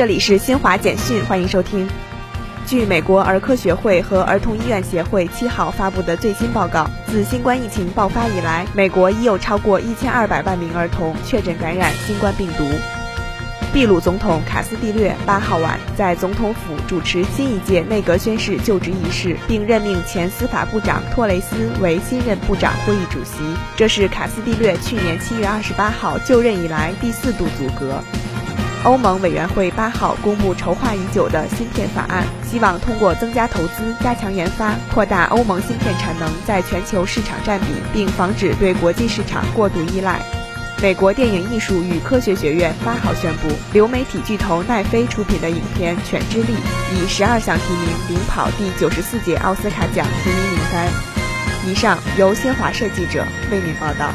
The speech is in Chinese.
这里是新华简讯，欢迎收听。据美国儿科学会和儿童医院协会七号发布的最新报告，自新冠疫情爆发以来，美国已有超过一千二百万名儿童确诊感染新冠病毒。秘鲁总统卡斯蒂略八号晚在总统府主持新一届内阁宣誓就职仪式，并任命前司法部长托雷斯为新任部长会议主席。这是卡斯蒂略去年七月二十八号就任以来第四度组阁。欧盟委员会八号公布筹划已久的芯片法案，希望通过增加投资、加强研发、扩大欧盟芯片产能在全球市场占比，并防止对国际市场过度依赖。美国电影艺术与科学学院八号宣布，流媒体巨头奈飞出品的影片《犬之力》以十二项提名领跑第九十四届奥斯卡奖提名名单。以上由新华社记者为您报道。